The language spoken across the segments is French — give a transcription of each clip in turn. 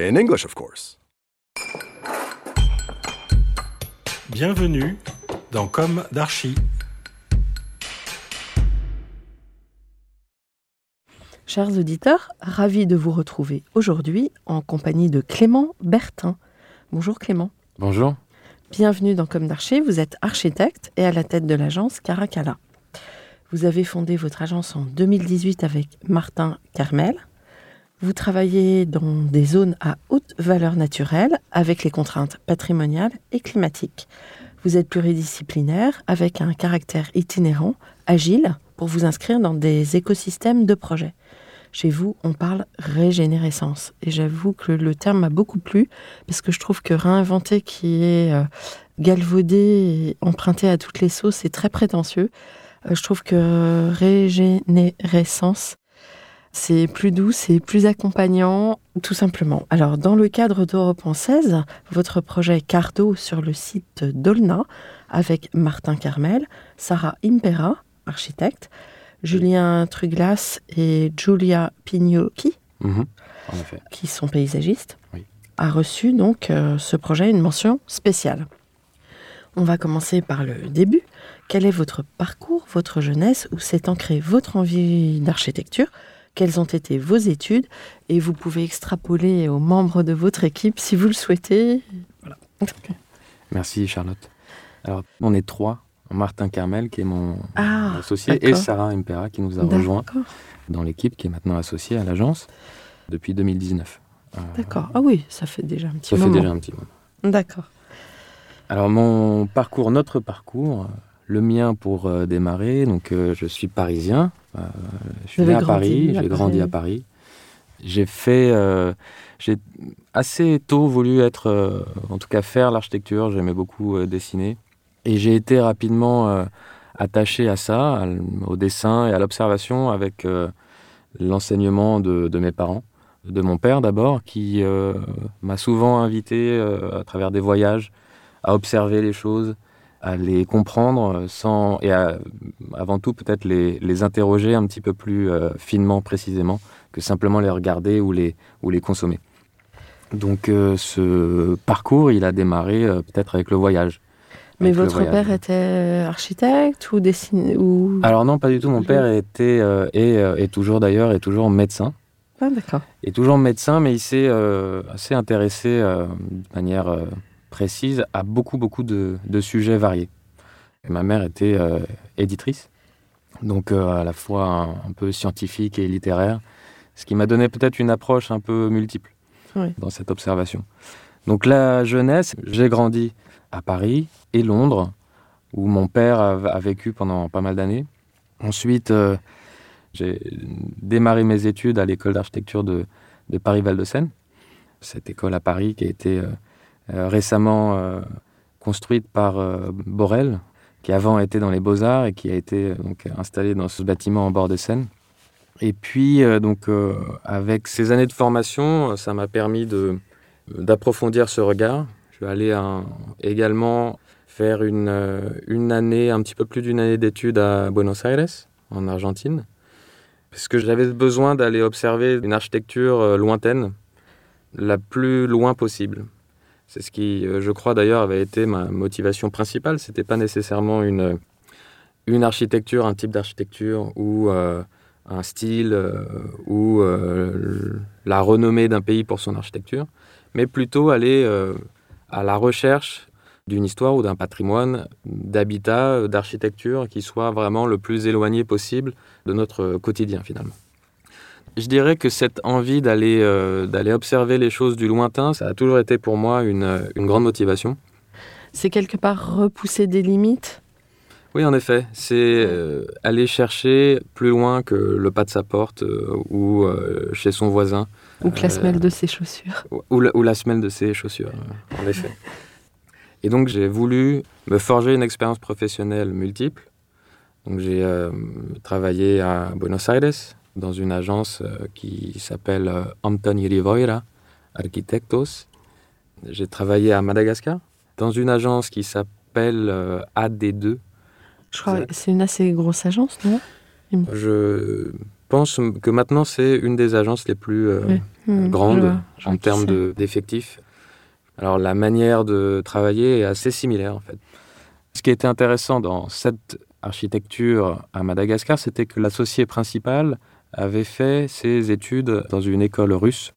In English, of course. Bienvenue dans Comme d'Archi. Chers auditeurs, ravi de vous retrouver aujourd'hui en compagnie de Clément Bertin. Bonjour Clément. Bonjour. Bienvenue dans Comme d'Archi, vous êtes architecte et à la tête de l'agence Caracalla. Vous avez fondé votre agence en 2018 avec Martin Carmel. Vous travaillez dans des zones à haute valeur naturelle avec les contraintes patrimoniales et climatiques. Vous êtes pluridisciplinaire avec un caractère itinérant, agile, pour vous inscrire dans des écosystèmes de projets. Chez vous, on parle régénérescence. Et j'avoue que le terme m'a beaucoup plu parce que je trouve que réinventer qui est euh, galvaudé et emprunté à toutes les sauces, c'est très prétentieux. Euh, je trouve que régénérescence, c'est plus doux, c'est plus accompagnant, tout simplement. Alors, dans le cadre d'Europe en 16, votre projet Cardo sur le site d'Olna, avec Martin Carmel, Sarah Impera, architecte, Julien Truglas et Giulia Pignocchi, Mhm, qui sont paysagistes, Oui. a reçu donc euh, ce projet une mention spéciale. On va commencer par le début. Quel est votre parcours, votre jeunesse, où s'est ancrée votre envie d'architecture Quelles ont été vos études Et vous pouvez extrapoler aux membres de votre équipe si vous le souhaitez. Voilà. Merci Charlotte. Alors, on est trois. Martin Carmel, qui est mon Ah, associé, et. Sarah Impera, qui nous a rejoint dans l'équipe, qui est maintenant associée à l'agence depuis 2019. Euh, D'accord. Ah oui, ça fait déjà un petit ça fait moment. déjà un petit moment. D'accord. Alors, mon parcours, notre parcours, euh, le mien pour euh, démarrer, donc euh, je suis parisien. euh, je suis né à Paris, j'ai grandi à Paris. J'ai fait. euh, j'ai assez tôt voulu être. euh, en tout cas, faire l'architecture. J'aimais beaucoup euh, dessiner. Et j'ai été rapidement attaché à ça, à au dessin et à l'observation avec l'enseignement de, de mes parents. De mon père d'abord, qui m'a souvent invité à travers des voyages à observer les choses, à les comprendre euh, sans, et à, avant tout peut-être les, les interroger un petit peu plus euh, finement, précisément, que simplement les regarder ou les, ou les consommer. Donc euh, ce parcours, il a démarré euh, peut-être avec le voyage. Mais votre père était architecte ou dessiné ou... Alors non, pas du tout. Mon père était, et, est toujours d'ailleurs, est toujours médecin. Ah, d'accord. est toujours médecin, mais il s'est assez intéressé de manière précise à beaucoup, beaucoup de, de sujets variés. Et ma mère était euh, éditrice, donc euh, à la fois un, un peu scientifique et littéraire, ce qui m'a donné peut-être une approche un peu multiple Oui. dans cette observation. Donc la jeunesse, j'ai grandi à Paris et Londres, où mon père a, a vécu pendant pas mal d'années. Ensuite, euh, j'ai démarré mes études à l'école d'architecture de, de Paris-Val-de-Seine. Cette école à Paris qui a été récemment euh, construite par euh, Borel, qui avant était dans les Beaux-Arts et qui a été euh, donc, installée dans ce bâtiment en bord de Seine. Et puis, euh, donc, euh, avec ces années de formation, euh, ça m'a permis d'approfondir ce regard. Je suis allé un- également faire une, euh, une année, un petit peu plus d'une année d'études à Buenos Aires, en Argentine, parce que j'avais besoin d'aller observer une architecture euh, lointaine, la plus loin possible. C'est ce qui, euh, je crois d'ailleurs, avait été ma motivation principale. C'était pas nécessairement une, architecture, un type d'architecture ou euh, un style euh, ou la renommée d'un pays pour son architecture, mais plutôt aller à la recherche d'une histoire ou d'un patrimoine, d'habitat, d'architecture qui soit vraiment le plus éloigné possible de notre quotidien finalement. Je dirais que cette envie d'aller euh, d'aller observer les choses du lointain, ça a toujours été pour moi une, une grande motivation. C'est quelque part repousser des limites? Oui, en effet, c'est euh, aller chercher plus loin que le pas de sa porte euh, ou chez son voisin. Ou que la semelle de ses chaussures. Ou- la, ou la semelle de ses chaussures, en effet. Et donc j'ai voulu me forger une expérience professionnelle multiple. Donc j'ai travaillé à Buenos Aires dans une agence euh, qui s'appelle euh, Antoni Rivoira Arquitectos. J'ai travaillé à Madagascar dans une agence qui s'appelle euh, AD2. Je crois que c'est une assez grosse agence, non? Je pense que maintenant c'est une des agences les plus euh, Oui. Grande je vois, je vois en termes de- d'effectifs. Alors la manière de travailler est assez similaire en fait. Ce qui était intéressant dans cette architecture à Madagascar, c'était que l'associé principal avait fait ses études dans une école russe.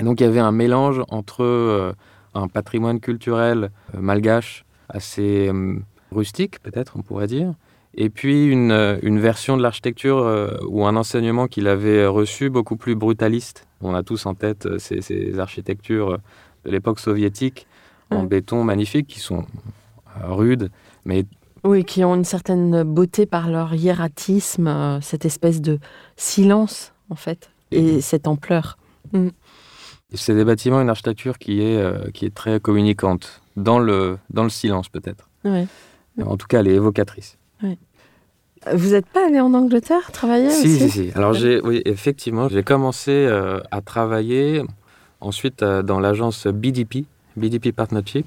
Et donc il y avait un mélange entre euh, un patrimoine culturel euh, malgache assez euh, rustique, peut-être on pourrait dire, et puis une, une version de l'architecture euh, ou un enseignement qu'il avait reçu beaucoup plus brutaliste. On a tous en tête euh, ces, ces architectures de l'époque soviétique en Ouais. béton magnifiques qui sont euh, rudes, mais Oui, qui ont une certaine beauté par leur hiératisme, euh, cette espèce de silence, en fait, et cette ampleur. c'est des bâtiments, une architecture qui est, euh, qui est très communicante, dans le, dans le silence peut-être. Ouais. En tout cas, elle est évocatrice. Vous n'êtes pas allé en Angleterre travailler Si, aussi si, si. Alors, j'ai, oui, effectivement, j'ai commencé euh, à travailler ensuite euh, dans l'agence BDP, BDP Partnership,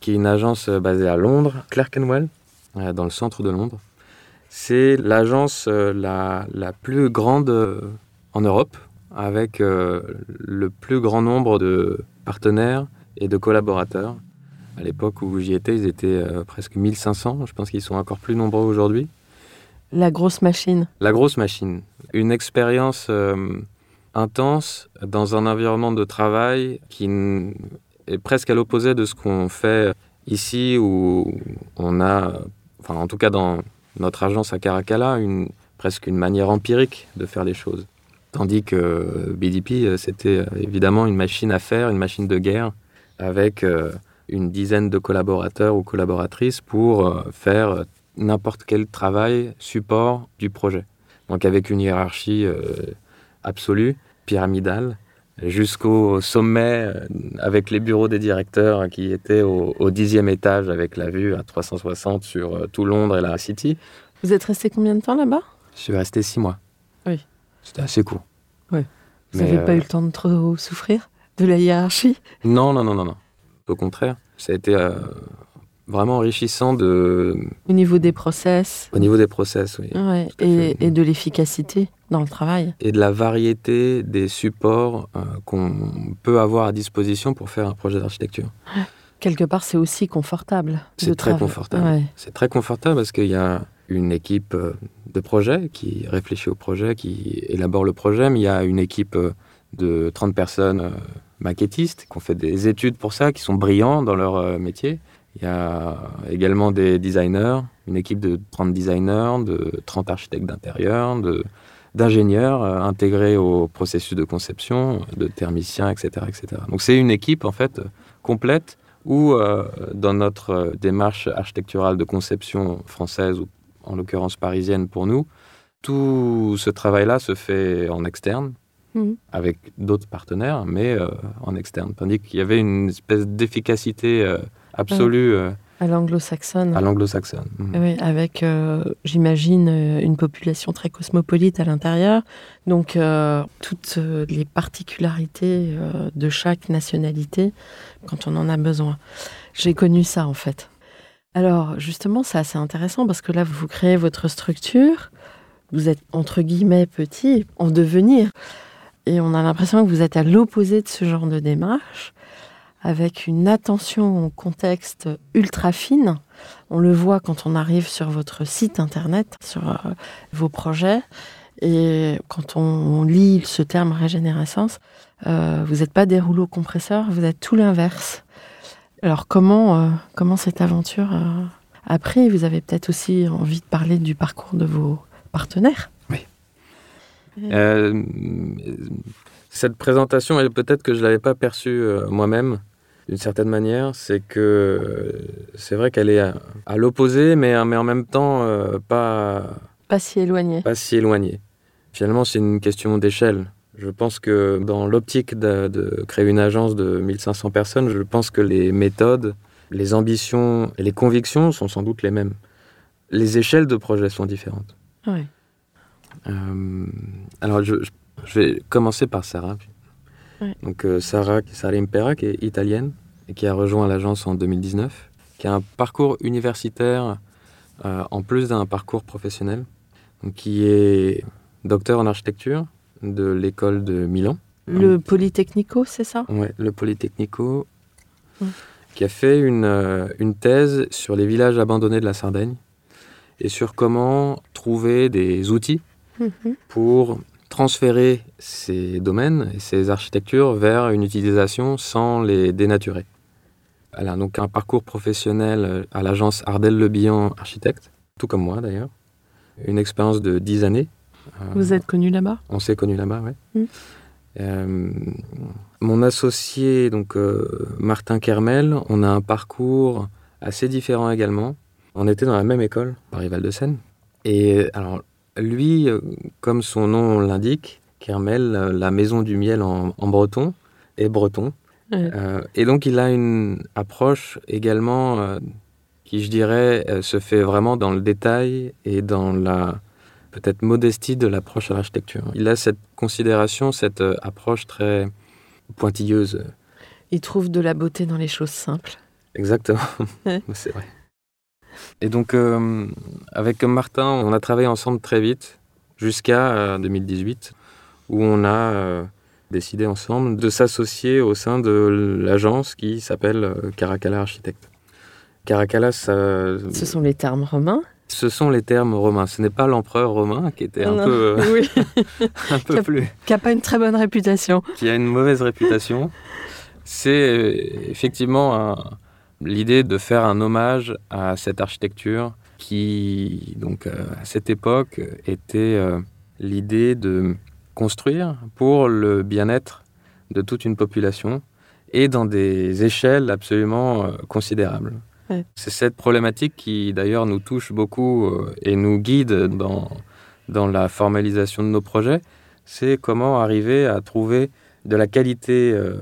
qui est une agence euh, basée à Londres, Clerkenwell, euh, dans le centre de Londres. C'est l'agence euh, la, la plus grande euh, en Europe, avec euh, le plus grand nombre de partenaires et de collaborateurs. À l'époque où j'y étais, ils étaient euh, presque 1500. Je pense qu'ils sont encore plus nombreux aujourd'hui. La grosse machine. La grosse machine. Une expérience euh, intense dans un environnement de travail qui est presque à l'opposé de ce qu'on fait ici où on a, en tout cas dans notre agence à Caracalla, une, presque une manière empirique de faire les choses. Tandis que BDP, euh, c'était euh, évidemment une machine à faire, une machine de guerre, avec euh, une dizaine de collaborateurs ou collaboratrices pour euh, faire euh, n'importe quel travail support du projet. Donc avec une hiérarchie euh, absolue, pyramidale, jusqu'au sommet euh, avec les bureaux des directeurs qui étaient au, dixième étage avec la vue à 360 sur euh, tout Londres et la City. Vous êtes resté combien de temps là-bas? Je suis resté six mois. Oui. C'était assez court. Ouais. Vous n'avez pas euh, eu le temps de trop souffrir? De la hiérarchie? Non, non, non, non, non. Au contraire, ça a été euh, vraiment enrichissant de, au niveau des process au niveau des process, oui. ouais, et, et de l'efficacité dans le travail. et de la variété des supports euh, qu'on peut avoir à disposition pour faire un projet d'architecture. Quelque part, c'est aussi confortable. C'est très confortable. Ouais. C'est très confortable parce qu'il y a une équipe euh, de projet qui réfléchit au projet, qui élabore le projet, mais il y a une équipe euh, de 30 personnes maquettistes qui ont fait des études pour ça, qui sont brillants dans leur métier. Il y a également des designers, une équipe de 30 designers, de 30 architectes d'intérieur, d'ingénieurs euh, intégrés au processus de conception, de thermiciens, etc. etc. Donc c'est une équipe en fait complète où euh, dans notre euh, démarche architecturale de conception française ou en l'occurrence parisienne pour nous, tout ce travail-là se fait en externe Mhm. avec d'autres partenaires, mais euh, en externe. Tandis qu'il y avait une espèce d'efficacité euh, absolue euh, À l'anglo-saxonne. à l'anglo-saxonne. Mhm. Oui, avec, euh, j'imagine, euh, une population très cosmopolite à l'intérieur. Donc, euh, toutes les particularités euh, de chaque nationalité quand on en a besoin. J'ai connu ça, en fait. Alors, justement, c'est assez intéressant parce que là, vous créez votre structure. Vous êtes, entre guillemets, petit, en devenir. Et on a l'impression que vous êtes à l'opposé de ce genre de démarche, avec une attention au contexte ultra fine. On le voit quand on arrive sur votre site internet, sur euh, vos projets. Et quand on, lit ce terme régénérescence, euh, vous n'êtes pas des rouleaux compresseurs, vous êtes tout l'inverse. Alors comment, euh, comment cette aventure euh, a pris? Vous avez peut-être aussi envie de parler du parcours de vos partenaires Euh, cette présentation, peut-être que je ne l'avais pas perçue moi-même. D'une certaine manière, c'est que euh, c'est vrai qu'elle est à, à l'opposé, mais, mais en même temps euh, pas, Pas si éloigné. pas si éloignée. Finalement, c'est une question d'échelle. Je pense que dans l'optique de, de créer une agence de 1500 personnes, je pense que les méthodes, les ambitions et les convictions sont sans doute les mêmes. Les échelles de projet sont différentes. Euh, alors, je, vais commencer par Sarah. Donc, euh, Sarah, Sarah Impera, qui est italienne qui a rejoint l'agence en 2019, qui a un parcours universitaire euh, en plus d'un parcours professionnel, donc, qui est docteur en architecture de l'école de Milan, Le Polytechnico, c'est ça? Ouais, le Polytechnico, Ouais. qui a fait une, euh, une thèse sur les villages abandonnés de la Sardaigne et sur comment trouver des outils Mhm. pour transférer ces domaines et ces architectures vers une utilisation sans les dénaturer. Elle a donc un parcours professionnel euh, à l'agence Ardel Le Bihan Architecte, tout comme moi d'ailleurs. Une expérience de 10 années. Euh, Vous êtes connu là-bas? On s'est connus là-bas, oui. Mm. Euh, mon associé, donc euh, Martin Kermel, on a un parcours assez différent également. On était dans la même école, Paris-Val de Seine. Et alors, lui, comme son nom l'indique, Kermel, la maison du miel en, en breton, est breton. Ouais. Euh, et donc, il a une approche également euh, qui, je dirais, euh, se fait vraiment dans le détail et dans la peut-être modestie de l'approche à l'architecture. Il a cette considération, cette approche très pointilleuse. Il trouve de la beauté dans les choses simples. Exactement, Ouais. c'est vrai. Et donc, avec Martin, on a travaillé ensemble très vite, jusqu'à euh, 2018, où on a décidé ensemble de s'associer au sein de l'agence qui s'appelle euh, Caracalla Architecte. Caracalla, ça- Ce sont les termes romains? ce sont les termes romains. Ce n'est pas l'empereur romain qui était un Non. peu, euh, Oui, un peu plus qui n'a pas une très bonne réputation. qui a une mauvaise réputation, c'est effectivement l'idée de faire un hommage à cette architecture qui, donc, euh, à cette époque, était l'idée de construire pour le bien-être de toute une population et dans des échelles absolument euh, considérables. Ouais. C'est cette problématique qui, d'ailleurs, nous touche beaucoup euh, et nous guide dans, dans la formalisation de nos projets. C'est comment arriver à trouver de la qualité euh,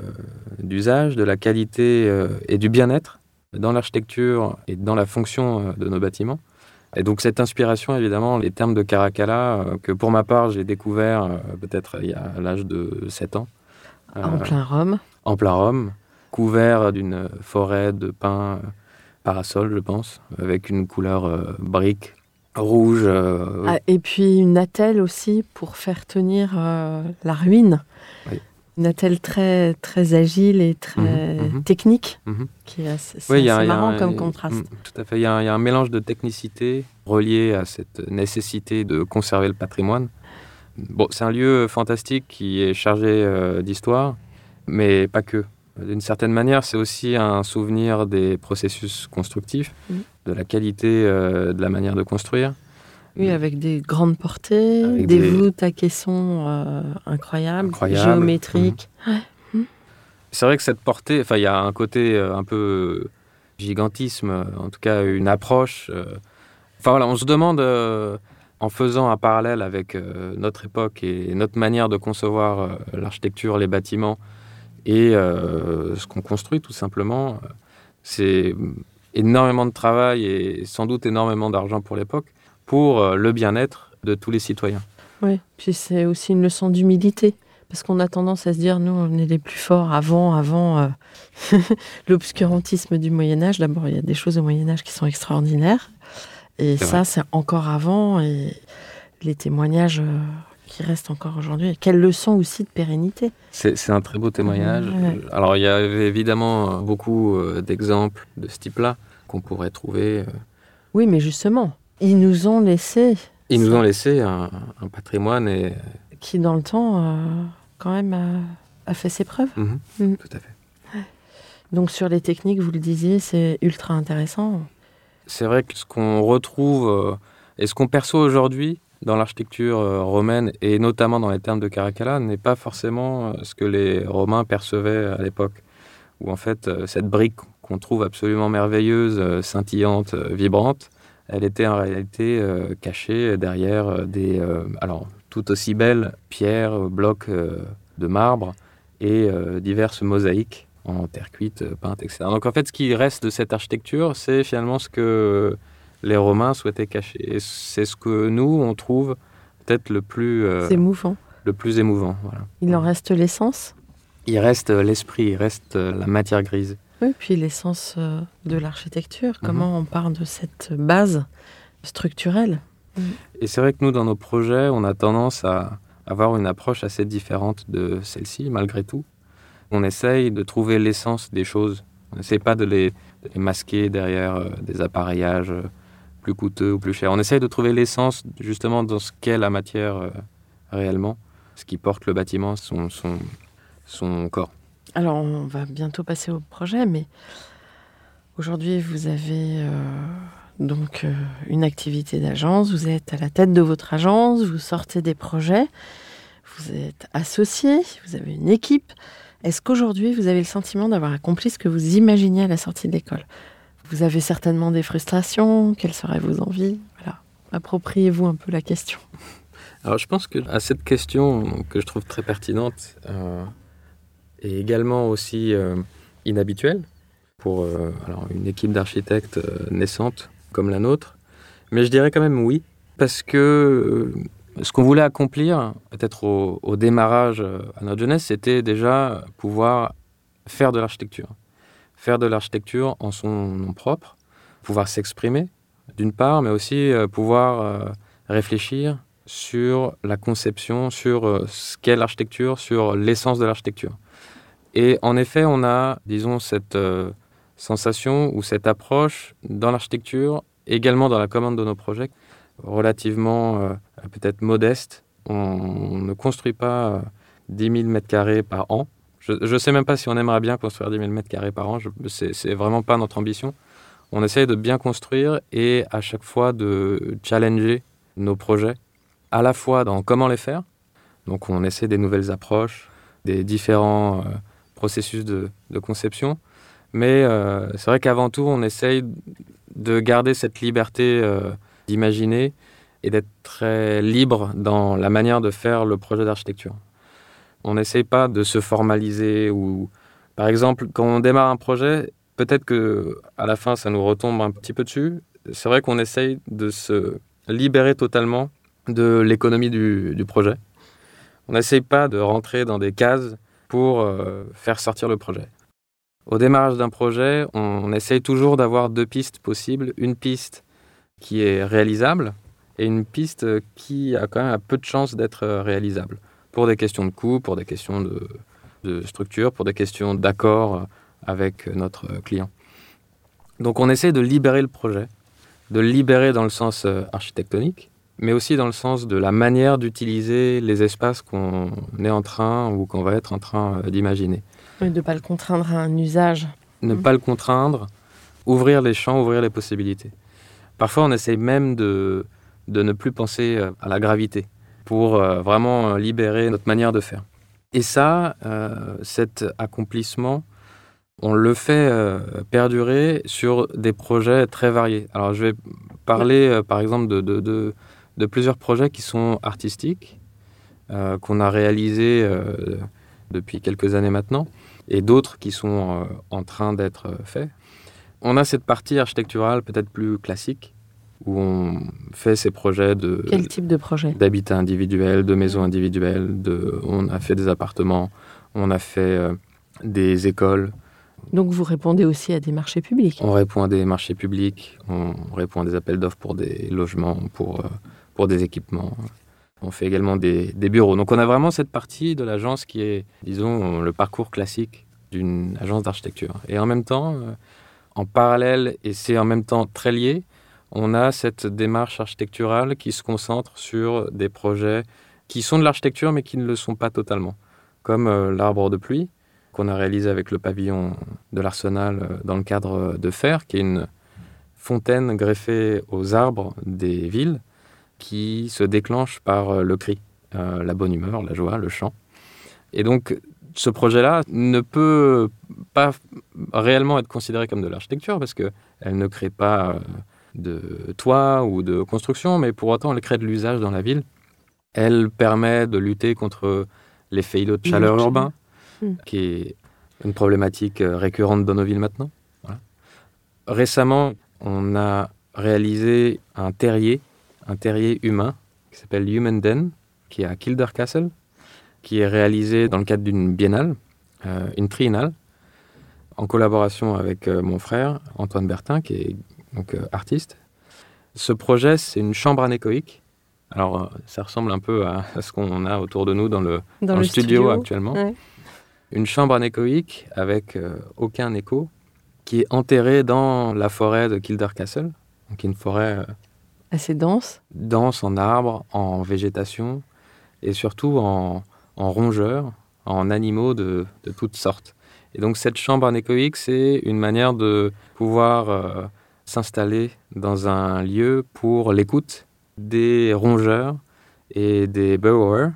d'usage, de la qualité euh, et du bien-être dans l'architecture et dans la fonction de nos bâtiments. Et donc cette inspiration, évidemment, les termes de Caracalla, euh, que pour ma part j'ai découvert euh, peut-être il y a l'âge de 7 ans, euh, En plein Rome. en plein Rome, couvert d'une forêt de pins parasol, je pense, avec une couleur brique rouge. euh, Ah, et puis une attelle aussi pour faire tenir euh, la ruine. Oui. Une attelle très, très agile et très Mhm, mhm. technique, Mhm. qui est assez, c'est Oui, marrant un- comme contraste. Mm, Tout à fait. Il y, a un- il y a un mélange de technicité relié à cette nécessité de conserver le patrimoine. Bon, c'est un lieu fantastique qui est chargé euh, d'histoire, mais pas que. D'une certaine manière, c'est aussi un souvenir des processus constructifs, de la qualité euh, de la manière de construire. Oui, avec des grandes portées, des, des- voûtes à caissons euh, incroyables, géométriques. C'est vrai que cette portée, enfin, il y a un côté euh, un peu gigantisme, euh, en tout cas une approche. euh, Enfin voilà, on se demande, euh, en faisant un parallèle avec euh, notre époque et notre manière de concevoir euh, l'architecture, les bâtiments et euh, ce qu'on construit tout simplement, c'est énormément de travail et sans doute énormément d'argent pour l'époque pour euh, le bien-être de tous les citoyens. Oui, puis c'est aussi une leçon d'humilité. Parce qu'on a tendance à se dire, nous, on est les plus forts avant, avant euh, l'obscurantisme du Moyen-Âge. D'abord, il y a des choses au Moyen-Âge qui sont extraordinaires. Et ça, c'est encore avant. Et les témoignages euh, qui restent encore aujourd'hui. Quelle leçon aussi de pérennité. C'est un très beau témoignage. Ouais. Alors, il y avait évidemment beaucoup d'exemples de ce type-là qu'on pourrait trouver. Oui, mais justement, ils nous ont laissé, Ils nous ont laissé un, un patrimoine et. qui dans le temps, euh, quand même, a, a fait ses preuves. Mhm, Mhm. Tout à fait. Donc sur les techniques, vous le disiez, c'est ultra intéressant. C'est vrai que ce qu'on retrouve euh, et ce qu'on perçoit aujourd'hui dans l'architecture euh, romaine et notamment dans les termes de Caracalla n'est pas forcément euh, ce que les Romains percevaient à l'époque. où en fait cette brique qu'on trouve absolument merveilleuse, scintillante, vibrante, elle était en réalité euh, cachée derrière euh, des, euh, alors tout aussi belles pierres, blocs euh, de marbre et diverses mosaïques en terre cuite, peinte, etc. Donc en fait, ce qui reste de cette architecture, c'est finalement ce que les Romains souhaitaient cacher. Et c'est ce que nous, on trouve peut-être le plus, émouvant. le plus émouvant. Voilà. Il en reste l'essence? Il reste l'esprit, il reste la matière grise. Oui, puis l'essence euh, de l'architecture. Mhm. Comment on part de cette base structurelle? Et c'est vrai que nous, dans nos projets, on a tendance à avoir une approche assez différente de celle-ci, malgré tout. On essaye de trouver l'essence des choses. On n'essaye pas de les, de les masquer derrière euh, des appareillages euh, plus coûteux ou plus chers. On essaye de trouver l'essence justement dans ce qu'est la matière réellement, ce qui porte le bâtiment, son, son, son corps. Alors, on va bientôt passer au projet, mais aujourd'hui, vous avez euh, donc euh, une activité d'agence, vous êtes à la tête de votre agence, vous sortez des projets, vous êtes associé, vous avez une équipe. Est-ce qu'aujourd'hui, vous avez le sentiment d'avoir accompli ce que vous imaginiez à la sortie de l'école? Vous avez certainement des frustrations, quelles seraient vos envies? Voilà, appropriez-vous un peu la question. Alors je pense que à cette question que je trouve très pertinente euh, et également aussi euh, inhabituelle pour euh, une équipe d'architectes euh, naissante comme la nôtre, mais je dirais quand même oui parce que ce qu'on voulait accomplir peut-être au, au démarrage à notre jeunesse, c'était déjà pouvoir faire de l'architecture, faire de l'architecture en son nom propre, pouvoir s'exprimer d'une part, mais aussi pouvoir réfléchir sur la conception, sur ce qu'est l'architecture, sur l'essence de l'architecture. Et en effet, on a, disons, cette euh, sensation ou cette approche dans l'architecture, également dans la commande de nos projets, relativement euh, peut-être modeste. On, ne construit pas euh, 10 000 mètres carrés par an. Je ne sais même pas si on aimerait bien construire 10 000 mètres carrés par an. C'est vraiment pas notre ambition. On essaye de bien construire et à chaque fois de challenger nos projets, à la fois dans comment les faire. Donc on essaie des nouvelles approches, des différents euh, processus de, conception. Mais euh, c'est vrai qu'avant tout, on essaye de garder cette liberté euh, d'imaginer et d'être très libre dans la manière de faire le projet d'architecture. On n'essaye pas de se formaliser ou, par exemple, quand on démarre un projet, peut-être que à la fin, ça nous retombe un petit peu dessus. C'est vrai qu'on essaye de se libérer totalement de l'économie du, du projet. On n'essaye pas de rentrer dans des cases pour euh, faire sortir le projet. Au démarrage d'un projet, on essaye toujours d'avoir deux pistes possibles. Une piste qui est réalisable et une piste qui a quand même peu de chance d'être euh, réalisable. Pour des questions de coût, pour des questions de, structure, pour des questions d'accord avec notre client. Donc on essaie de libérer le projet, de libérer dans le sens euh, architectonique, mais aussi dans le sens de la manière d'utiliser les espaces qu'on est en train ou qu'on va être en train euh, d'imaginer. Et de ne pas le contraindre à un usage. Ne Mhm. pas le contraindre, ouvrir les champs, ouvrir les possibilités. Parfois, on essaye même de, de ne plus penser euh, à la gravité pour euh, vraiment libérer notre manière de faire. Et ça, euh, cet accomplissement, on le fait euh, perdurer sur des projets très variés. Alors, je vais parler, euh, par exemple, de, de- de- de plusieurs projets qui sont artistiques, euh, qu'on a réalisés euh, depuis quelques années maintenant, et d'autres qui sont euh, en train d'être faits. On a cette partie architecturale peut-être plus classique, où on fait ces projets de Quel type de projet? d'habitat individuel, de maisons individuelles, de, on a fait des appartements, on a fait des écoles, Donc vous répondez aussi à des marchés publics? on répond à des marchés publics, on répond à des appels d'offres pour des logements, pour, pour des équipements. On fait également des, des bureaux. Donc on a vraiment cette partie de l'agence qui est, disons, le parcours classique d'une agence d'architecture. Et en même temps, euh, en parallèle, et c'est en même temps très lié, on a cette démarche architecturale qui se concentre sur des projets qui sont de l'architecture mais qui ne le sont pas totalement, comme euh, l'arbre de pluie qu'on a réalisé avec le pavillon de l'Arsenal euh, dans le cadre de Fer, qui est une fontaine greffée aux arbres des villes qui se déclenche par euh, le cri, euh, la bonne humeur, la joie, le chant. Et donc, ce projet-là ne peut pas réellement être considérée comme de l'architecture parce qu'elle ne crée pas euh, de toit ou de construction, mais pour autant elle crée de l'usage dans la ville. Elle permet de lutter contre l'effet îlot de chaleur de urbain, Mm. qui est une problématique récurrente dans nos villes maintenant. Voilà. Récemment, on a réalisé un terrier, un terrier humain, qui s'appelle Human Den, qui est à Kildare Castle, qui est réalisé dans le cadre d'une biennale, euh, une triennale, en collaboration avec euh, mon frère Antoine Bertin, qui est donc euh, artiste. Ce projet, c'est une chambre anéchoïque. Alors, ça ressemble un peu à, à ce qu'on a autour de nous dans le, Dans, dans le studio, actuellement. Ouais. Une chambre anéchoïque avec aucun écho, qui est enterrée dans la forêt de Kildare Castle, donc une forêt Assez dense. dense en arbres, en végétation et surtout en, en rongeurs, en animaux de, de toutes sortes. Et donc cette chambre anéchoïque, c'est une manière de pouvoir euh, s'installer dans un lieu pour l'écoute des rongeurs et des burrowers.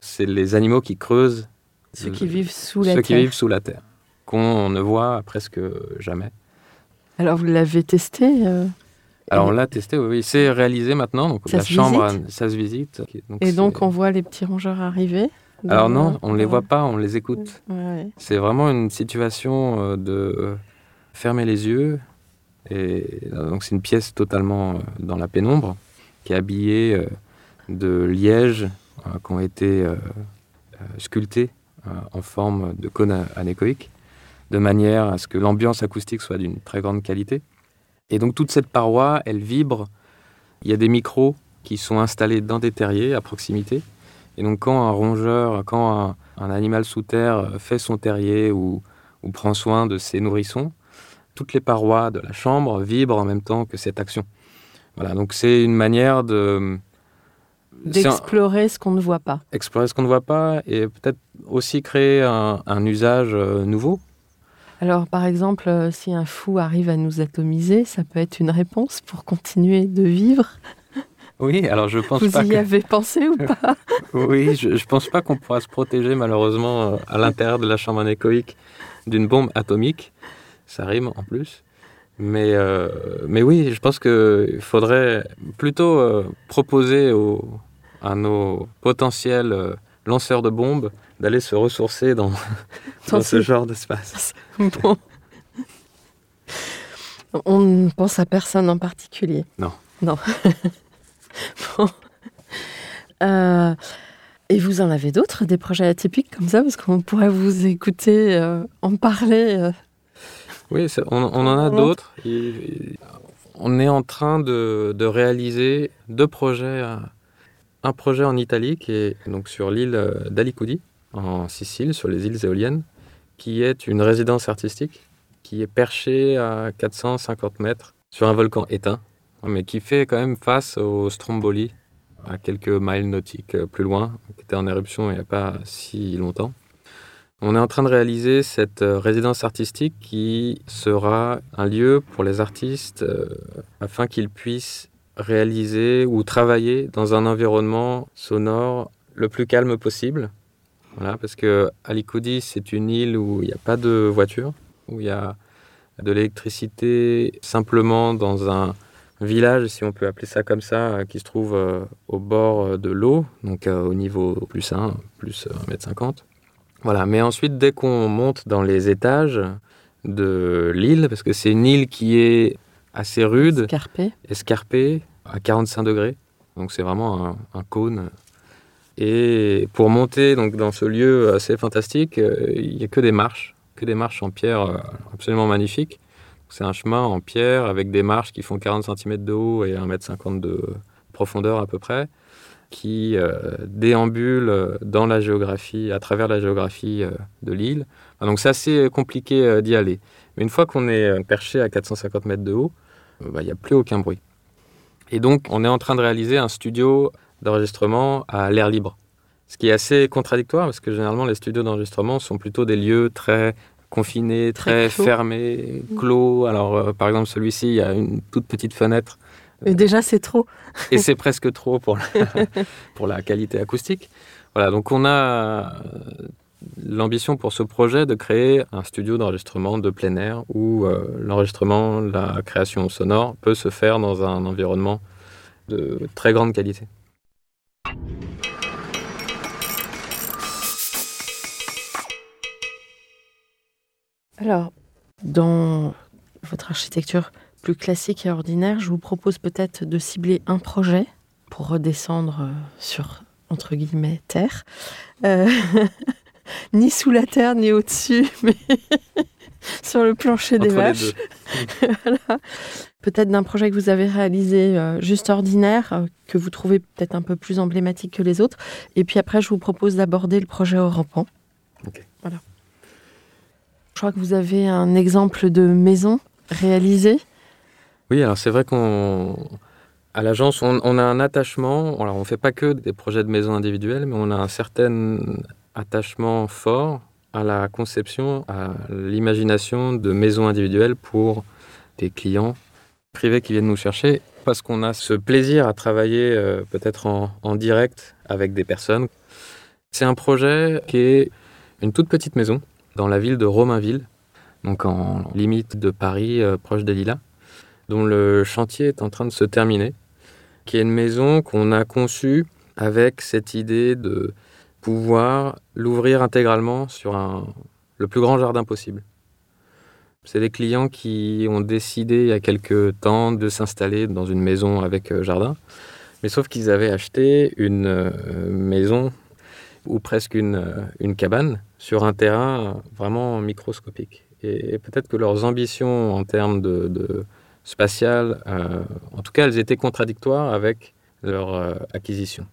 C'est les animaux qui creusent, Ceux Euh, qui vivent sous la ceux terre. qui vivent sous la terre, qu'on ne voit presque jamais. Alors vous l'avez testé euh, Alors on l'a testé, oui, oui. c'est réalisé maintenant. Donc Ça la chambre, visite ça se visite. Donc et donc on voit les petits rongeurs arriver. Alors non, on ne les voit pas, on les écoute. Ouais, ouais. C'est vraiment une situation euh, de euh, fermer les yeux. Et euh, donc c'est une pièce totalement dans la pénombre, qui est habillée de lièges qui ont été sculptés en forme de cône anéchoïque, de manière à ce que l'ambiance acoustique soit d'une très grande qualité. Et donc toute cette paroi, elle vibre. Il y a des micros qui sont installés dans des terriers à proximité. Et donc quand un rongeur, quand un, un animal sous terre fait son terrier ou, ou prend soin de ses nourrissons, toutes les parois de la chambre vibrent en même temps que cette action. Voilà, donc c'est une manière de un- D'explorer ce qu'on ne voit pas. explorer ce qu'on ne voit pas et peut-être aussi créer un, un usage euh, nouveau. Alors par exemple, euh, si un fou arrive à nous atomiser, ça peut être une réponse pour continuer de vivre. Oui, alors je pense Vous pas y que... avez pensé ou pas? Oui, je, je pense pas qu'on pourra se protéger malheureusement euh, à l'intérieur de la chambre anéchoïque d'une bombe atomique. Ça rime en plus. Mais, euh, mais oui, je pense qu'il faudrait plutôt euh, proposer aux- à nos potentiels euh, lanceurs de bombes d'aller se ressourcer dans, dans ce genre d'espace. Bon. On ne pense à personne en particulier. Non. Non. Bon. Euh, et vous en avez d'autres, des projets atypiques comme ça, parce qu'on pourrait vous écouter euh, en parler. euh? Oui, on, on en a d'autres. On est en train de, de réaliser deux projets. Un projet en Italie, qui est donc sur l'île d'Alicudi, en Sicile, sur les îles éoliennes, qui est une résidence artistique qui est perchée à 450 mètres sur un volcan éteint, mais qui fait quand même face au Stromboli, à quelques miles nautiques euh, plus loin, qui était en éruption il n'y a pas si longtemps. On est en train de réaliser cette euh, résidence artistique qui sera un lieu pour les artistes euh, afin qu'ils puissent réaliser ou travailler dans un environnement sonore le plus calme possible. Voilà, parce que Alicudi, c'est une île où il n'y a pas de voiture, où il y a de l'électricité simplement dans un village, si on peut appeler ça comme ça, euh, qui se trouve euh, au bord euh, de l'eau, donc euh, au niveau plus 1, plus euh, 1m50. Voilà, mais ensuite, dès qu'on monte dans les étages de l'île, parce que c'est une île qui est assez rude, Carpé. escarpée, à 45 degrés, donc c'est vraiment un, un cône. Et pour monter donc, dans ce lieu assez fantastique, euh, il n'y a que des marches, que des marches en pierre euh, absolument magnifiques. C'est un chemin en pierre avec des marches qui font 40 cm de haut et 1,50 m de profondeur à peu près, qui euh, déambulent dans la géographie, à travers la géographie euh, de l'île. Donc c'est assez compliqué d'y aller. Mais une fois qu'on est perché à 450 mètres de haut, bah, il n'y a plus aucun bruit. Et donc on est en train de réaliser un studio d'enregistrement à l'air libre. Ce qui est assez contradictoire parce que généralement les studios d'enregistrement sont plutôt des lieux très confinés, Très très, clos. fermés, clos. Alors euh, par exemple celui-ci, il y a une toute petite fenêtre Et déjà, c'est trop. et c'est presque trop pour la, pour la qualité acoustique. Voilà, donc on a euh, l'ambition pour ce projet de créer un studio d'enregistrement de plein air où euh, l'enregistrement, la création sonore peut se faire dans un environnement de très grande qualité. Alors, dans votre architecture plus classique et ordinaire, je vous propose peut-être de cibler un projet pour redescendre euh, sur, entre guillemets, terre. Euh, ni sous la terre, ni au-dessus, mais sur le plancher des Entre vaches. Voilà. Peut-être d'un projet que vous avez réalisé euh, juste ordinaire, euh, que vous trouvez peut-être un peu plus emblématique que les autres. Et puis après, je vous propose d'aborder le projet au rampant. Ok. Voilà. Je crois que vous avez un exemple de maison réalisée. Oui, alors c'est vrai qu'on à l'agence on, a un attachement. On fait pas que des projets de maisons individuelles, mais on a un certain attachement fort à la conception, à l'imagination de maisons individuelles pour des clients privés qui viennent nous chercher, parce qu'on a ce plaisir à travailler euh, peut-être en direct avec des personnes. C'est un projet qui est une toute petite maison dans la ville de Romainville, donc en limite de Paris, euh, proche des Lilas, dont le chantier est en train de se terminer, qui est une maison qu'on a conçue avec cette idée de pouvoir l'ouvrir intégralement sur le plus grand jardin possible. C'est des clients qui ont décidé il y a quelques temps de s'installer dans une maison avec euh, jardin, mais sauf qu'ils avaient acheté une euh, maison ou presque une, euh, une cabane sur un terrain vraiment microscopique. Et, peut-être que leurs ambitions en termes de, de spatial, euh, en tout cas, elles étaient contradictoires avec leur euh, acquisition.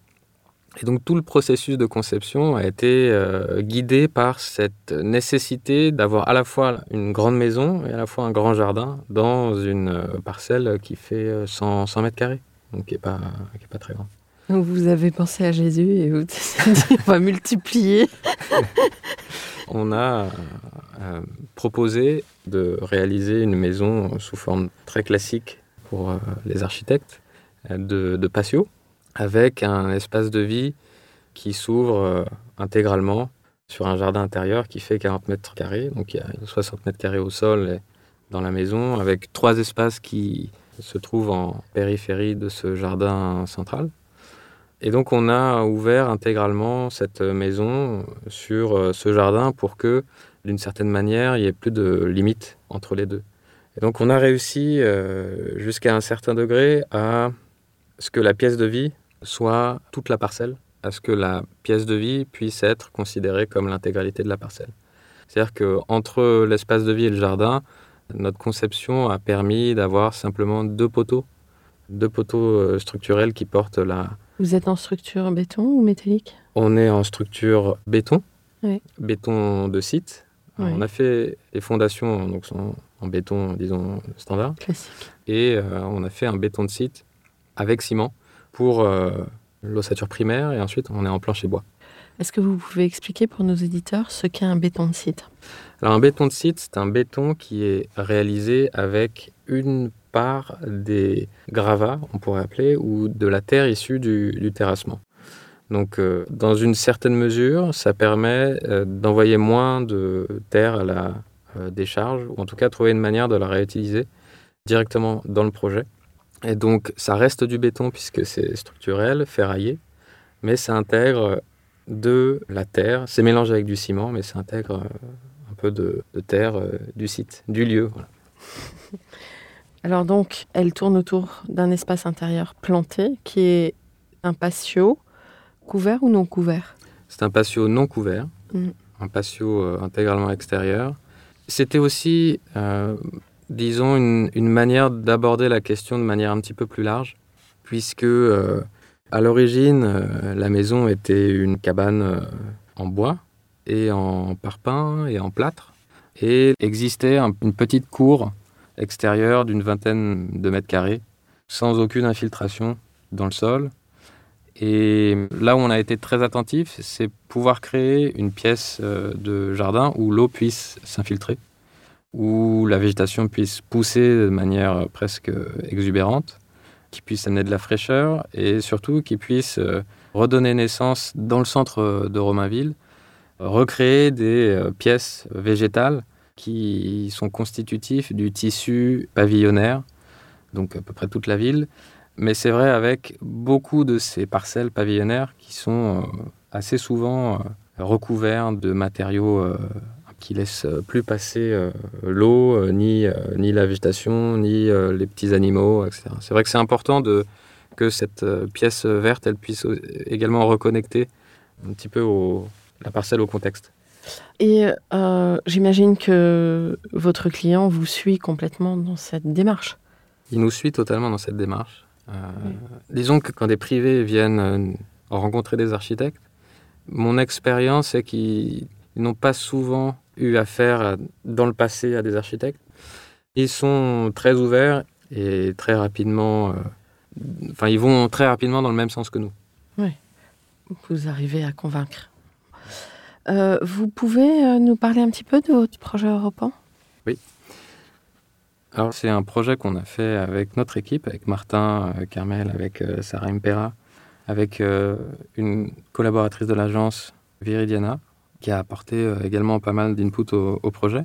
Et donc tout le processus de conception a été euh, guidé par cette nécessité d'avoir à la fois une grande maison et à la fois un grand jardin dans une euh, parcelle qui fait euh, 100, 100 mètres carrés, donc qui n'est pas, pas très grande. Vous avez pensé à Jésus et vous dit on va multiplier. On a euh, proposé de réaliser une maison sous forme très classique pour euh, les architectes, euh, de, patio, avec un espace de vie qui s'ouvre euh, intégralement sur un jardin intérieur qui fait 40 mètres carrés. Donc il y a 60 mètres carrés au sol et dans la maison, avec trois espaces qui se trouvent en périphérie de ce jardin central. Et donc on a ouvert intégralement cette maison sur euh, ce jardin pour que, d'une certaine manière, il n'y ait plus de limite entre les deux. Et donc on a réussi euh, jusqu'à un certain degré à ce que la pièce de vie soit toute la parcelle, à ce que la pièce de vie puisse être considérée comme l'intégralité de la parcelle. C'est-à-dire qu'entre l'espace de vie et le jardin, notre conception a permis d'avoir simplement deux poteaux, deux poteaux euh, structurels qui portent la, Vous êtes en structure béton ou métallique? On est en structure béton, Oui. béton de site. Oui. On a fait les fondations donc sont en béton, disons, standard, Classique. et euh, on a fait un béton de site avec ciment pour euh, l'ossature primaire, et ensuite on est en plancher bois. Est-ce que vous pouvez expliquer pour nos éditeurs ce qu'est un béton de site? Alors un béton de site, c'est un béton qui est réalisé avec une part des gravats, on pourrait appeler, ou de la terre issue du, terrassement. Donc euh, dans une certaine mesure, ça permet euh, d'envoyer moins de terre à la euh, décharge, ou en tout cas trouver une manière de la réutiliser directement dans le projet. Et donc ça reste du béton puisque c'est structurel, ferraillé, mais ça intègre de la terre, c'est mélangé avec du ciment, mais ça intègre un peu de, terre du site, du lieu. Alors donc, elle tourne autour d'un espace intérieur planté qui est un patio couvert ou non couvert? C'est un patio non couvert, Mm. un patio euh, intégralement extérieur. C'était aussi, euh, disons, une, une manière d'aborder la question de manière un petit peu plus large, puisque euh, à l'origine, la maison était une cabane en bois et en parpaing et en plâtre, et existait un- une petite cour extérieure d'une vingtaine de mètres carrés, sans aucune infiltration dans le sol, et là où on a été très attentif, c'est pouvoir créer une pièce euh, de jardin où l'eau puisse s'infiltrer, où la végétation puisse pousser de manière presque exubérante, qui puisse amener de la fraîcheur et surtout qui puisse euh, redonner naissance dans le centre de Romainville recréer des euh, pièces végétales qui sont constitutifs du tissu pavillonnaire, donc à peu près toute la ville. Mais c'est vrai avec beaucoup de ces parcelles pavillonnaires qui sont euh, assez souvent euh, recouverts de matériaux euh, qui laissent plus passer l'eau, ni, ni la végétation, ni les petits animaux, etc. C'est vrai que c'est important que cette pièce verte, elle puisse également reconnecter un petit peu la parcelle au contexte. Et euh, j'imagine que votre client vous suit complètement dans cette démarche. Il nous suit totalement dans cette démarche. Euh, Oui. Disons que quand des privés viennent euh, rencontrer des architectes, mon expérience est qu'ils ils n'ont pas souvent eu affaire à- dans le passé à des architectes. Ils sont très ouverts et très rapidement, euh, enfin ils vont très rapidement dans le même sens que nous. Vous arrivez à convaincre. Euh, vous pouvez euh, nous parler un petit peu de votre projet européen Alors c'est un projet qu'on a fait avec notre équipe, avec Martin euh, Carmel, avec euh, Sarah Impera, avec euh, une collaboratrice de l'agence Viridiana, qui a apporté euh, également pas mal d'input au, au projet.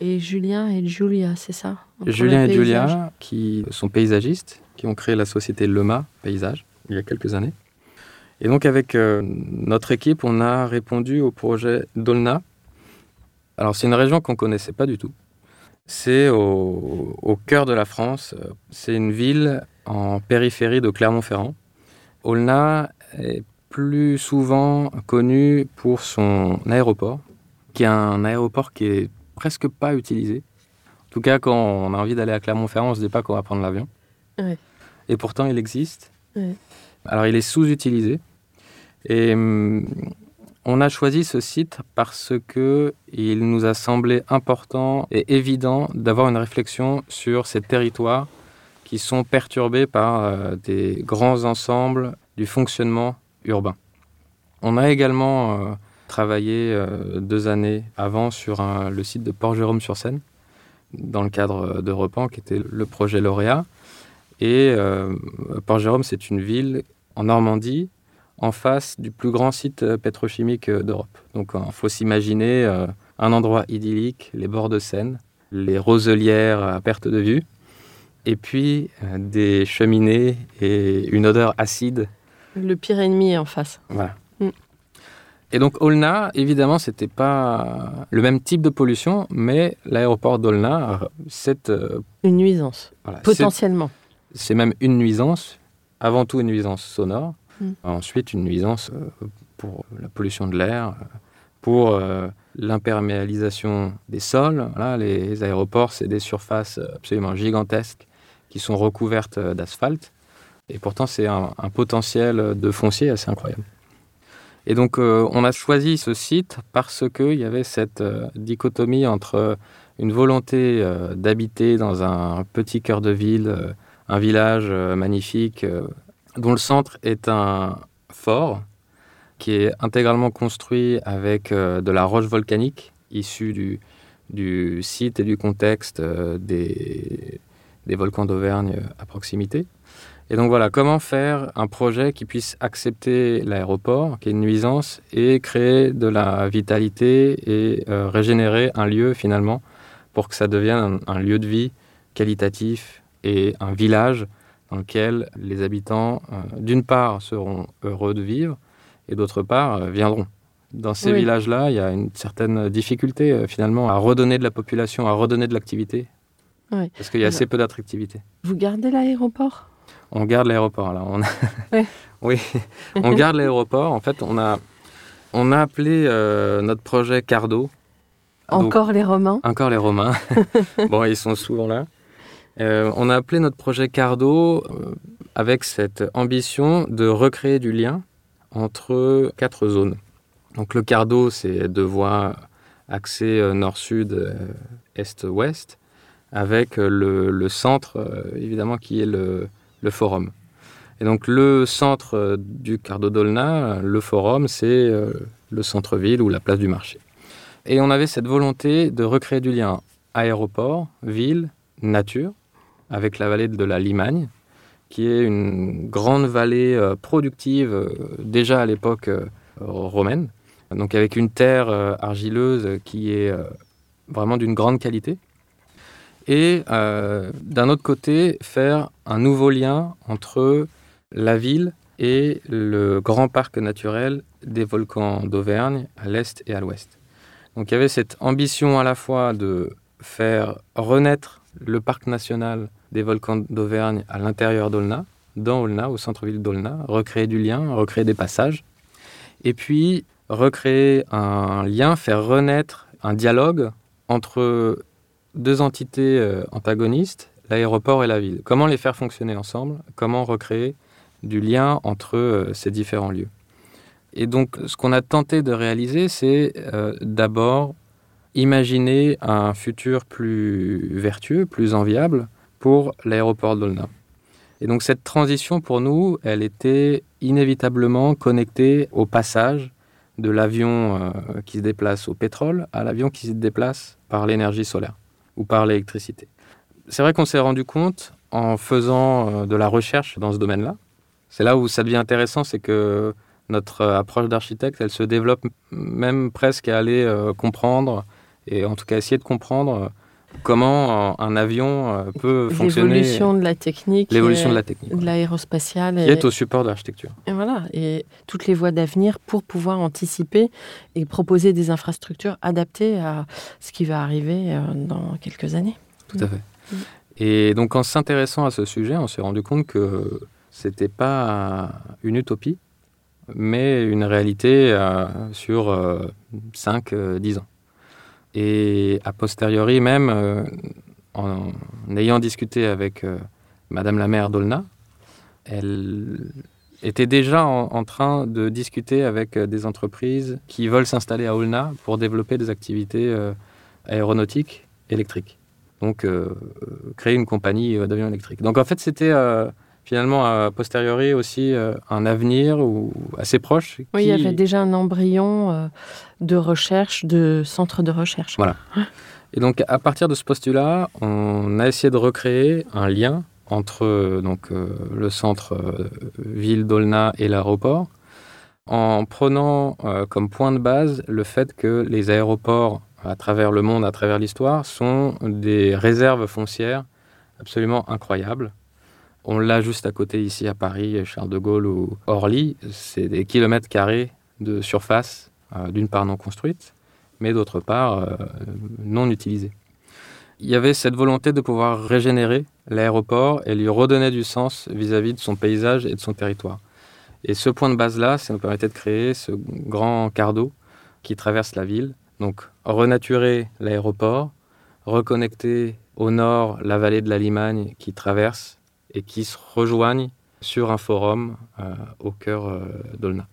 Et Julien et Julia, c'est ça? Julien et paysage. Julia, qui sont paysagistes, qui ont créé la société Lema Paysage il y a quelques années. Et donc avec euh, notre équipe, on a répondu au projet Dolna. Alors c'est une région qu'on connaissait pas du tout. C'est au, au cœur de la France. C'est une ville en périphérie de Clermont-Ferrand. Olna est plus souvent connu pour son aéroport, qui est un aéroport qui est presque pas utilisé. En tout cas, quand on a envie d'aller à Clermont-Ferrand, on ne se dit pas qu'on va prendre l'avion. Ouais. Et pourtant, il existe. Ouais. Alors, il est sous-utilisé. Et hum, on a choisi ce site parce que il nous a semblé important et évident d'avoir une réflexion sur ces territoires qui sont perturbés par euh, des grands ensembles du fonctionnement urbain. On a également euh, travaillé euh, deux années avant sur le site de Port-Jérôme-sur-Seine, dans le cadre de Repan, qui était le projet lauréat. Et Port-Jérôme, c'est une ville en Normandie, en face du plus grand site euh, pétrochimique euh, d'Europe. Donc il faut s'imaginer euh, un endroit idyllique, les bords de Seine, les roselières à perte de vue, et puis euh, des cheminées et une odeur acide Le pire ennemi est en face. voilà. Mm. Et donc Olna, évidemment, c'était pas le même type de pollution, mais l'aéroport d'Olna, euh, c'est euh, Une nuisance, voilà, potentiellement. c'est même une nuisance, avant tout une nuisance sonore, Mm. ensuite une nuisance euh, pour la pollution de l'air, euh, pour euh, l'imperméalisation des sols. Voilà, les aéroports, c'est des surfaces absolument gigantesques qui sont recouvertes euh, d'asphalte, et pourtant c'est un, potentiel de foncier assez incroyable. Et donc euh, on a choisi ce site parce qu'il y avait cette euh, dichotomie entre une volonté euh, d'habiter dans un petit cœur de ville, euh, un village euh, magnifique, euh, dont le centre est un fort qui est intégralement construit avec euh, de la roche volcanique issue du, site et du contexte euh, des, volcans d'Auvergne à proximité. Et donc voilà, comment faire un projet qui puisse accepter l'aéroport, qui est une nuisance, et créer de la vitalité et euh, régénérer un lieu finalement pour que ça devienne un lieu de vie qualitatif et un village dans lequel les habitants, euh, d'une part, seront heureux de vivre et d'autre part, euh, viendront. Dans ces Oui. villages-là, il y a une certaine difficulté euh, finalement à redonner de la population, à redonner de l'activité. Oui. Parce qu'il y a assez peu d'attractivité. Vous gardez l'aéroport? On garde l'aéroport là. On a- Ouais. oui, on garde l'aéroport. En fait, on a, on a appelé euh, notre projet Cardo. Donc, Encore les Romains? encore les Romains. bon, ils sont souvent là. Euh, on a appelé notre projet Cardo euh, avec cette ambition de recréer du lien entre quatre zones. Donc le Cardo, c'est deux voies axées euh, nord-sud, est-ouest, avec le, centre, évidemment, qui est le, le forum. Et donc le centre du Cardo d'Olna, le forum, c'est le centre-ville ou la place du marché. Et on avait cette volonté de recréer du lien aéroport, ville, nature, avec la vallée de la Limagne, qui est une grande vallée euh, productive euh, déjà à l'époque euh, romaine, donc avec une terre argileuse qui est vraiment d'une grande qualité. Et d'un autre côté, faire un nouveau lien entre la ville et le grand parc naturel des volcans d'Auvergne à l'est et à l'ouest. Donc il y avait cette ambition à la fois de faire renaître le parc national des volcans d'Auvergne à l'intérieur d'Aulna, dans Aulna, au centre-ville d'Aulna, recréer du lien, recréer des passages, et puis recréer un lien, faire renaître un dialogue entre deux entités euh, antagonistes, l'aéroport et la ville. Comment les faire fonctionner ensemble Comment recréer du lien entre euh, ces différents lieux Et donc, ce qu'on a tenté de réaliser, c'est euh, d'abord imaginer un futur plus vertueux, plus enviable pour l'aéroport d'Olna. Et donc cette transition pour nous, elle était inévitablement connectée au passage de l'avion euh, qui se déplace au pétrole à l'avion qui se déplace par l'énergie solaire ou par l'électricité. C'est vrai qu'on s'est rendu compte en faisant euh, de la recherche dans ce domaine-là. C'est là où ça devient intéressant, c'est que notre euh, approche d'architecte, elle se développe même presque à aller comprendre et en tout cas essayer de comprendre comment un avion peut fonctionner. L'évolution de la technique. L'évolution de la technique. De l'aérospatiale. Qui est au support de l'architecture. Et voilà, et toutes les voies d'avenir pour pouvoir anticiper et proposer des infrastructures adaptées à ce qui va arriver dans quelques années. Tout à fait. Mmh. Et donc en s'intéressant à ce sujet, on s'est rendu compte que c'était pas une utopie, mais une réalité euh, sur euh, 5-10 ans. Et a posteriori même, euh, en, ayant discuté avec euh, Madame la maire d'Olna, elle était déjà en, train de discuter avec euh, des entreprises qui veulent s'installer à Olna pour développer des activités euh, aéronautiques électriques. Donc créer une compagnie d'avions électriques. Donc en fait c'était finalement a posteriori aussi euh, un avenir ou assez proche. Oui, qui... il y avait déjà un embryon euh, de recherche, de centre de recherche. Voilà. Et donc à partir de ce postulat, on a essayé de recréer un lien entre donc, euh, le centre ville d'Olna et l'aéroport, en prenant comme point de base le fait que les aéroports à travers le monde, à travers l'histoire, sont des réserves foncières absolument incroyables on l'a juste à côté ici à Paris, Charles de Gaulle ou Orly. C'est des kilomètres carrés de surface, euh, d'une part non construite, mais d'autre part euh, non utilisée. Il y avait cette volonté de pouvoir régénérer l'aéroport et lui redonner du sens vis-à-vis -vis de son paysage et de son territoire. Et ce point de base-là, ça nous permettait de créer ce grand d'eau qui traverse la ville. Donc renaturer l'aéroport, reconnecter au nord la vallée de la Limagne qui traverse et qui se rejoignent sur un forum euh, au cœur euh, d'Olna.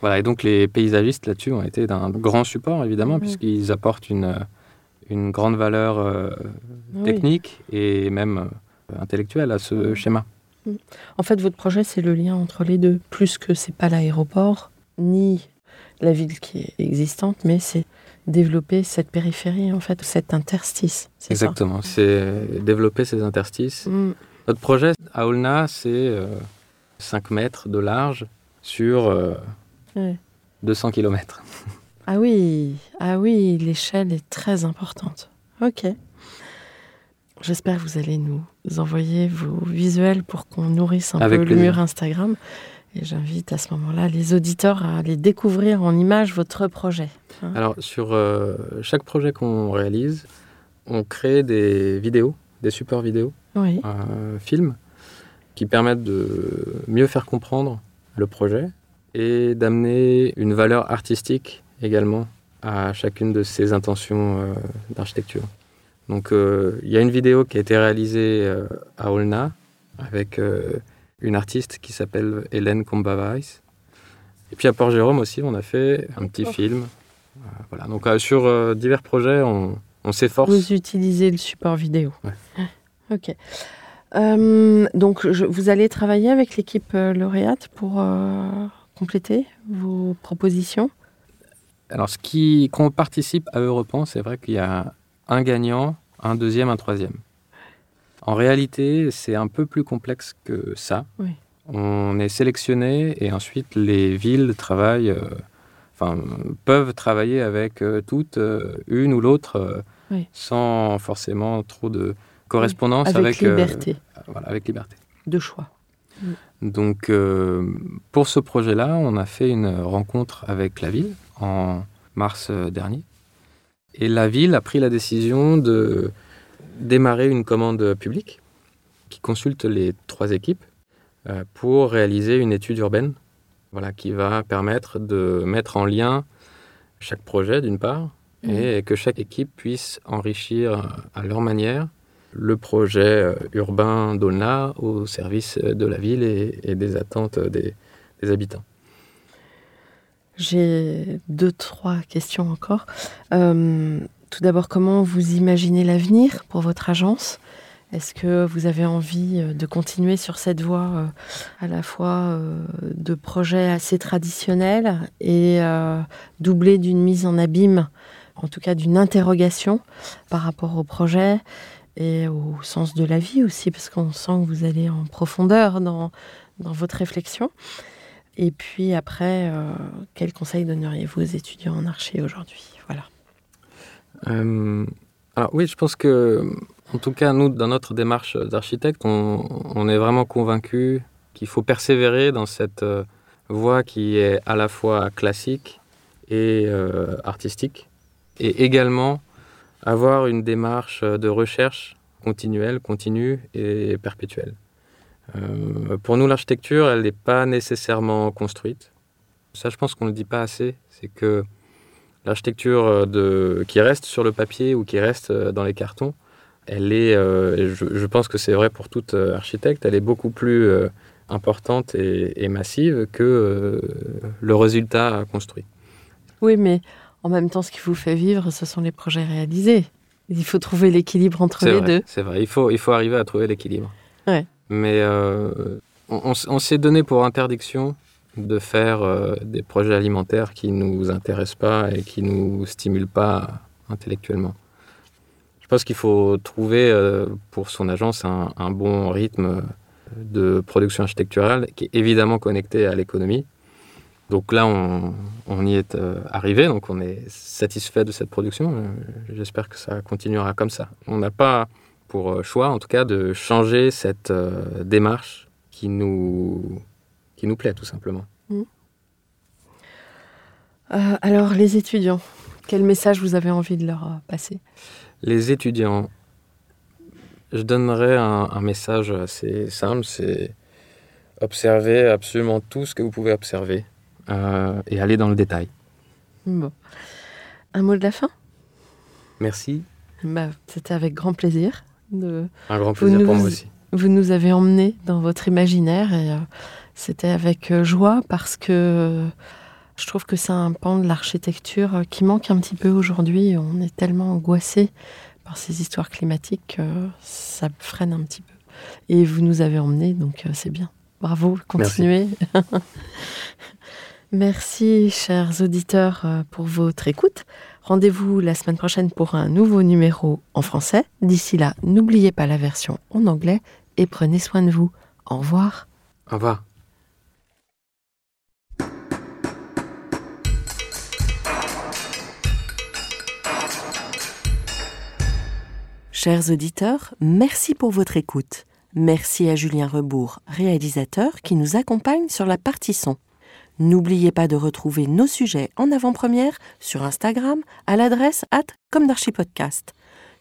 Voilà, et donc les paysagistes là-dessus ont été d'un grand support, évidemment, mmh. puisqu'ils apportent une, une grande valeur euh, technique oui. et même euh, intellectuelle à ce mmh. schéma. En fait, votre projet, c'est le lien entre les deux, plus que c'est pas l'aéroport, ni la ville qui est existante, mais c'est développer cette périphérie, en fait, cet interstice. Exactement, c'est développer ces interstices. Mm. Notre projet à Olna, c'est euh, 5 mètres de large sur euh, ouais. 200 km. Ah oui, ah oui, l'échelle est très importante. Ok. J'espère que vous allez nous envoyer vos visuels pour qu'on nourrisse un Avec peu plaisir. le mur Instagram. Et j'invite à ce moment-là les auditeurs à aller découvrir en images votre projet. Hein. Alors, sur euh, chaque projet qu'on réalise, on crée des vidéos, des supports vidéo, oui. euh, films, qui permettent de mieux faire comprendre le projet et d'amener une valeur artistique également à chacune de ces intentions euh, d'architecture. Donc, euh, il y a une vidéo qui a été réalisée à Olna avec une artiste qui s'appelle Hélène Combavais. Et puis à Port-Jérôme aussi, on a fait un petit oh. film. Euh, voilà. Donc euh, sur euh, divers projets, on, on s'efforce. Vous utilisez le support vidéo. Ouais. Ok. Euh, donc je, vous allez travailler avec l'équipe lauréate pour euh, compléter vos propositions? Alors ce qui, quand on participe à Europan, c'est vrai qu'il y a un gagnant, un deuxième, un troisième. En réalité, c'est un peu plus complexe que ça. Oui. On est sélectionné et ensuite les villes travaillent euh, enfin, peuvent travailler avec euh, toutes, euh, une ou l'autre, euh, Oui. sans forcément trop de correspondance Avec avec, liberté voilà, avec liberté. de choix. Donc, pour ce projet-là, on a fait une rencontre avec la ville en mars dernier. Et la ville a pris la décision de démarrer une commande publique qui consulte les trois équipes euh, pour réaliser une étude urbaine voilà, qui va permettre de mettre en lien chaque projet d'une part et que chaque équipe puisse enrichir euh, à leur manière le projet euh, urbain d'Aulna au service de la ville et, et des attentes des, des habitants. J'ai deux, trois questions encore. Euh, tout d'abord, comment vous imaginez l'avenir pour votre agence? Est-ce que vous avez envie euh, de continuer sur cette voie euh, à la fois euh, de projets assez traditionnels et euh, doublé d'une mise en abîme, en tout cas d'une interrogation par rapport au projet et au sens de la vie aussi, parce qu'on sent que vous allez en profondeur dans, votre réflexion. Et puis après, quel conseil donneriez-vous aux étudiants en archi aujourd'hui? Voilà. Euh, alors oui, je pense que, en tout cas, nous, dans notre démarche d'architecte, on, est vraiment convaincus qu'il faut persévérer dans cette euh, voie qui est à la fois classique et euh, artistique, et également avoir une démarche de recherche continuelle, continue et perpétuelle. Pour nous, l'architecture, elle n'est pas nécessairement construite. Ça, je pense qu'on ne le dit pas assez. C'est que l'architecture euh, de, qui reste sur le papier ou qui reste euh, dans les cartons, elle est, euh, je, je pense que c'est vrai pour toute architecte, elle est beaucoup plus euh, importante et, et massive que euh, le résultat construit. Oui, mais en même temps, ce qui vous fait vivre, ce sont les projets réalisés. Il faut trouver l'équilibre entre les vrai, deux. c'est vrai. Il faut, il faut arriver à trouver l'équilibre. Ouais. Mais on, on s- on s'est donné pour interdiction de faire euh, des projets alimentaires qui nous intéressent pas et qui nous stimulent pas intellectuellement. Je pense qu'il faut trouver euh, pour son agence un, bon rythme de production architecturale qui est évidemment connecté à l'économie. Donc là, on, y est euh, arrivé, donc on est satisfait de cette production. J'espère que ça continuera comme ça. On n'a pas pour choix, en tout cas, de changer cette démarche qui nous, qui nous plaît, tout simplement. Euh, alors, les étudiants, quel message vous avez envie de leur euh, passer? Les étudiants, je donnerais un, un message assez simple, c'est observer absolument tout ce que vous pouvez observer euh, et aller dans le détail. Bon. Un mot de la fin? Merci, bah, C'était avec grand plaisir. De... un grand plaisir nous- pour moi aussi. Vous nous avez emmenés dans votre imaginaire et euh, c'était avec euh, joie parce que euh, je trouve que c'est un pan de l'architecture qui manque un petit peu aujourd'hui. On est tellement angoissé par ces histoires climatiques que ça freine un petit peu. Et vous nous avez emmenés, donc c'est bien. Bravo, continuez. Merci, chers auditeurs, pour votre écoute. Rendez-vous la semaine prochaine pour un nouveau numéro en français. D'ici là, n'oubliez pas la version en anglais et prenez soin de vous. Au revoir. Au revoir. Chers auditeurs, merci pour votre écoute. Merci à Julien Rebourg, réalisateur, qui nous accompagne sur la partie son. N'oubliez pas de retrouver nos sujets en avant-première sur Instagram à l'adresse at comme podcast.